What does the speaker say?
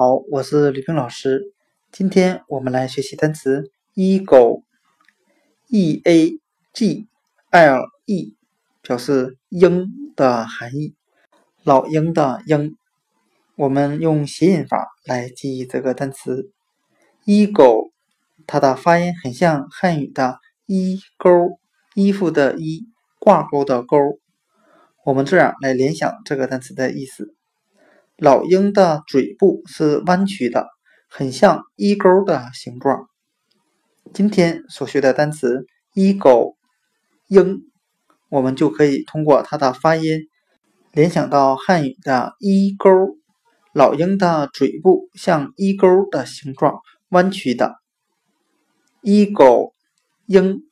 好，我是吕冰老师。今天我们来学习单词 eagle，e a g l e，表示鹰的含义，老鹰的鹰。我们用谐音法来记忆这个单词 eagle，它的发音很像汉语的衣钩，衣服的衣，挂钩的钩。我们这样来联想这个单词的意思。老鹰的嘴部是弯曲的，很像衣钩的形状。今天所学的单词衣钩鹰，我们就可以通过它的发音联想到汉语的衣钩。老鹰的嘴部像衣钩的形状，弯曲的。eagle 鹰。